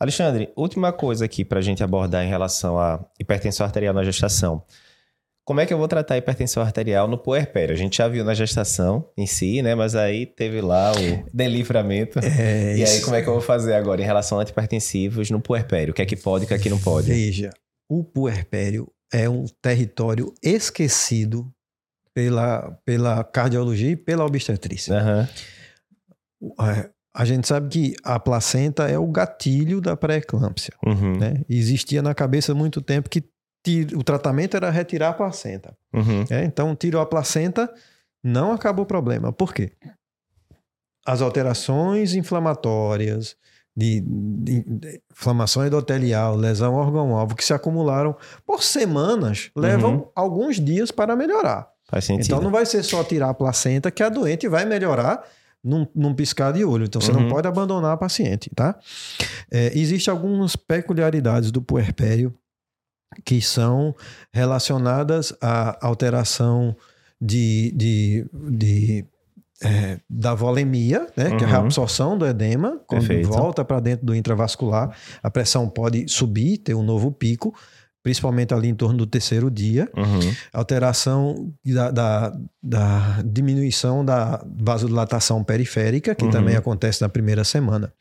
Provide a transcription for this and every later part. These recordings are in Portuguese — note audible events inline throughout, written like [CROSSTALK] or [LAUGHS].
Alexandre, última coisa aqui para a gente abordar em relação à hipertensão arterial na gestação. Como é que eu vou tratar a hipertensão arterial no puerpério? A gente já viu na gestação em si, né? Mas aí teve lá o [LAUGHS] delivramento. É, e aí, como é que eu vou fazer agora em relação a antipertensivos no puerpério? O que é que pode e o que é que não pode? Veja, o puerpério é um território esquecido pela, pela cardiologia e pela obstetrícia. Uhum. A gente sabe que a placenta é o gatilho da pré-eclâmpsia. Uhum. Né? Existia na cabeça muito tempo que o tratamento era retirar a placenta. Uhum. É, então, tirou a placenta, não acabou o problema. Por quê? As alterações inflamatórias, de, de, de inflamação endotelial, lesão órgão-alvo, que se acumularam por semanas, levam uhum. alguns dias para melhorar. Faz sentido. Então, não vai ser só tirar a placenta que a doente vai melhorar num, num piscar de olho. Então, você uhum. não pode abandonar a paciente, tá? É, Existem algumas peculiaridades do puerpério que são relacionadas à alteração de, de, de é, da volemia, né, uhum. que é a uhum. absorção do edema, quando Perfeito. volta para dentro do intravascular, a pressão pode subir, ter um novo pico, principalmente ali em torno do terceiro dia. Uhum. Alteração da, da, da, diminuição da vasodilatação periférica, que uhum. também acontece na primeira semana.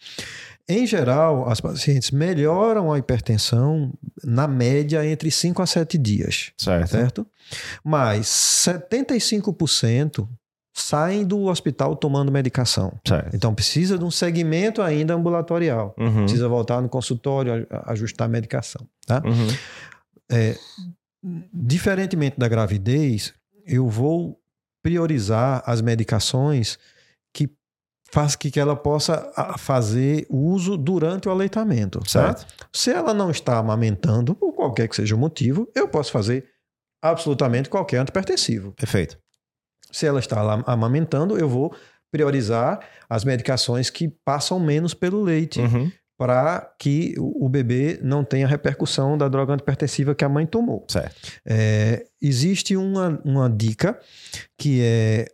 Em geral, as pacientes melhoram a hipertensão na média entre 5 a 7 dias. Certo. certo? Mas 75% saem do hospital tomando medicação. Certo. Então precisa de um segmento ainda ambulatorial. Uhum. Precisa voltar no consultório, ajustar a medicação. Tá? Uhum. É, diferentemente da gravidez, eu vou priorizar as medicações faz que ela possa fazer uso durante o aleitamento, certo? Tá? Se ela não está amamentando, por qualquer que seja o motivo, eu posso fazer absolutamente qualquer antipertensivo. Perfeito. Se ela está lá amamentando, eu vou priorizar as medicações que passam menos pelo leite. Uhum. Para que o bebê não tenha repercussão da droga antipertensiva que a mãe tomou. É, existe uma, uma dica que é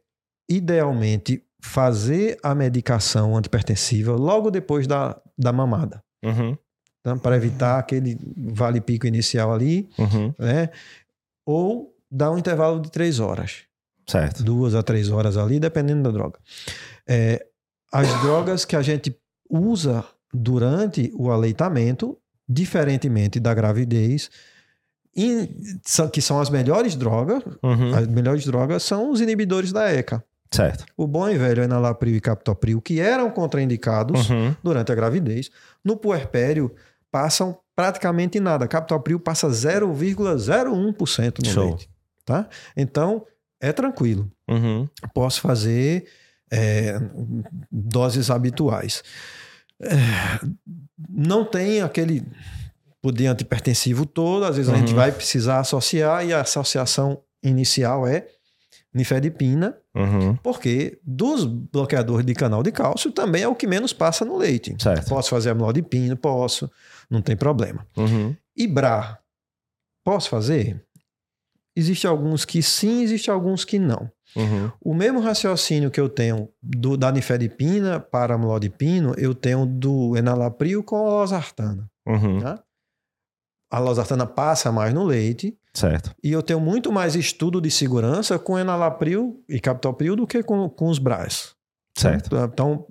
idealmente fazer a medicação antipertensiva logo depois da, da mamada. Uhum. Então, para evitar aquele vale-pico inicial ali, uhum. né? Ou dar um intervalo de três horas. Certo. Duas a três horas ali, dependendo da droga. É, as drogas que a gente usa durante o aleitamento, diferentemente da gravidez, que são as melhores drogas, uhum. as melhores drogas são os inibidores da ECA. Certo. O bom e velho enalapril e captopril, que eram contraindicados uhum. durante a gravidez, no puerpério passam praticamente nada. Captopril passa 0,01% no Show. leite. Tá? Então, é tranquilo. Uhum. Posso fazer é, doses habituais. É, não tem aquele poder antipertensivo todo, às vezes uhum. a gente uhum. vai precisar associar e a associação inicial é nifedipina, uhum. porque dos bloqueadores de canal de cálcio também é o que menos passa no leite. Certo. Posso fazer amlodipina? Posso, não tem problema. Uhum. Ibra, posso fazer? Existe alguns que sim, existe alguns que não. Uhum. O mesmo raciocínio que eu tenho do, da nifedipina para amlodipino, eu tenho do enalapril com a losartana. Uhum. Tá? A losartana passa mais no leite, Certo. E eu tenho muito mais estudo de segurança com enalapril e captopril do que com, com os BRAs. Certo. Então,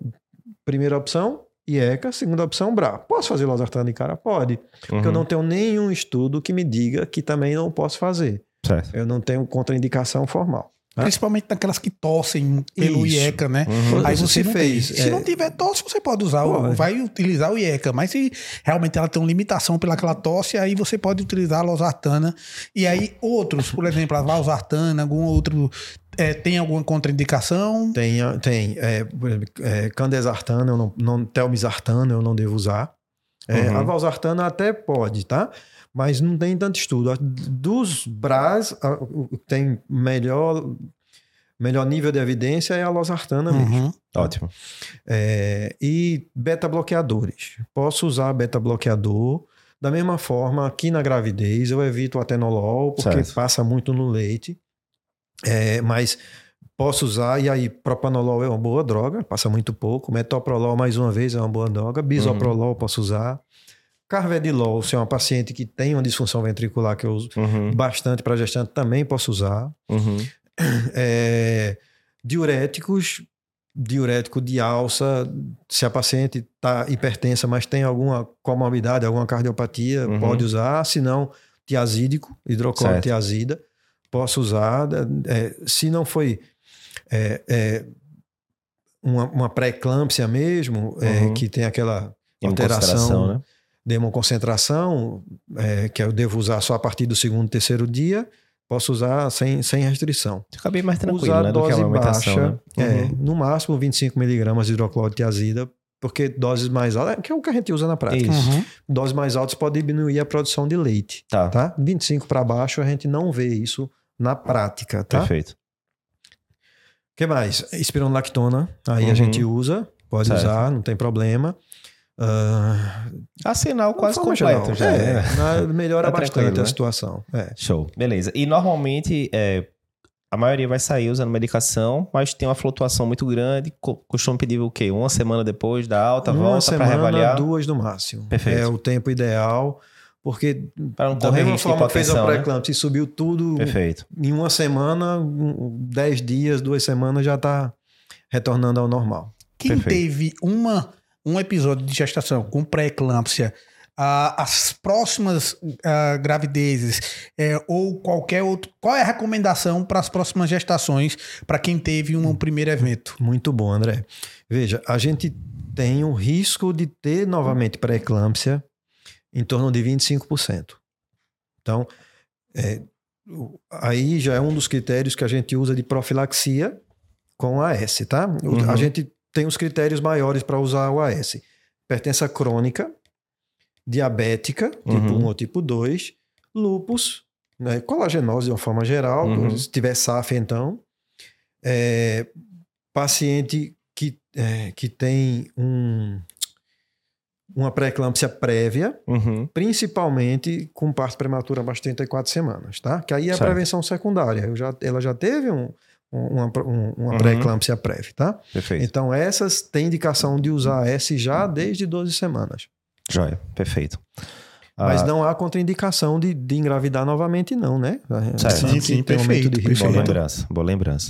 primeira opção, IECA. Segunda opção, BRA. Posso fazer losartana de cara? Pode. Uhum. Porque eu não tenho nenhum estudo que me diga que também não posso fazer. Certo. Eu não tenho contraindicação formal. Principalmente naquelas que tossem pelo Isso. IECA, né? Uhum. Aí você, você fez. Tem. Se é... não tiver tosse, você pode usar, o, vai utilizar o IECA. Mas se realmente ela tem uma limitação pelaquela tosse, aí você pode utilizar a losartana. E aí outros, por exemplo, a valsartana, algum outro é, tem alguma contraindicação? Tem, tem. É, é, candesartana, eu não, não, telmisartana eu não devo usar. É, uhum. A valsartana até pode, tá? mas não tem tanto estudo. Dos BRAS, tem melhor, melhor nível de evidência é a losartana uhum. mesmo. Ótimo. É, e beta-bloqueadores. Posso usar beta-bloqueador da mesma forma aqui na gravidez, eu evito o atenolol, porque certo. passa muito no leite. É, mas Posso usar, e aí propanolol é uma boa droga, passa muito pouco. Metoprolol, mais uma vez, é uma boa droga. Bisoprolol, uhum. posso usar. Carvedilol, se é uma paciente que tem uma disfunção ventricular, que eu uso uhum. bastante para gestante, também posso usar. Uhum. [CLEARS THROAT] É, diuréticos, diurético de alça, se a paciente está hipertensa, mas tem alguma comorbidade, alguma cardiopatia, uhum. pode usar. Se não, tiazídico, hidrocloro tiazida, posso usar. É, se não foi é, é, uma, uma pré-eclâmpsia mesmo, é, uhum. que tem aquela alteração... Né? democoncentração, é, que eu devo usar só a partir do segundo, terceiro dia, posso usar sem, sem restrição. Fica bem mais tranquilo, usar né, dose baixa, né? é, uhum. no máximo 25 miligramas de hidroclorotiazida, porque doses mais altas, que é o que a gente usa na prática. Uhum. Doses mais altas podem diminuir a produção de leite. Tá. tá? 25 para baixo a gente não vê isso na prática, tá? Perfeito. O que mais? Espironolactona, aí uhum. a gente usa, pode certo. usar, não tem problema. Uh, Assinar quase completo já. É, é. Melhora tá bastante a né? situação. É. Show. Beleza. E normalmente é, a maioria vai sair usando medicação, mas tem uma flutuação muito grande. Costuma pedir o quê? Uma semana depois da alta, uma volta para reavaliar? duas no máximo. Perfeito. É o tempo ideal. Porque para não da mesma forma que fez a pré-eclâmpsia né? e subiu tudo Perfeito. em uma semana, dez dias, duas semanas já está retornando ao normal. Quem Perfeito. teve uma um episódio de gestação com pré-eclâmpsia, as próximas uh, gravidezes é, ou qualquer outro. Qual é a recomendação para as próximas gestações para quem teve um primeiro evento? Muito bom, André. Veja, a gente tem o risco de ter novamente pré-eclâmpsia em torno de 25%. Então, é, aí já é um dos critérios que a gente usa de profilaxia com AS, tá? Uhum. A gente tem os critérios maiores para usar o AS. Hipertensa crônica, diabética, tipo uhum. 1 ou tipo 2, lupus, né, colagenose de uma forma geral, uhum. se tiver SAF então, é, paciente que, é, que tem um, uma pré-eclâmpsia prévia, uhum. principalmente com parto prematura abaixo de 34 semanas, tá? Que aí é a certo. prevenção secundária. Já, ela já teve um, uma, uma uhum. pré-eclâmpsia prévia, tá? Perfeito. Então, essas têm indicação de usar S já desde 12 semanas. Joia, perfeito. Mas ah, não há contraindicação de, de engravidar novamente, não, né? Certo. Sim, sim, perfeito, de risco, boa lembrança, boa lembrança.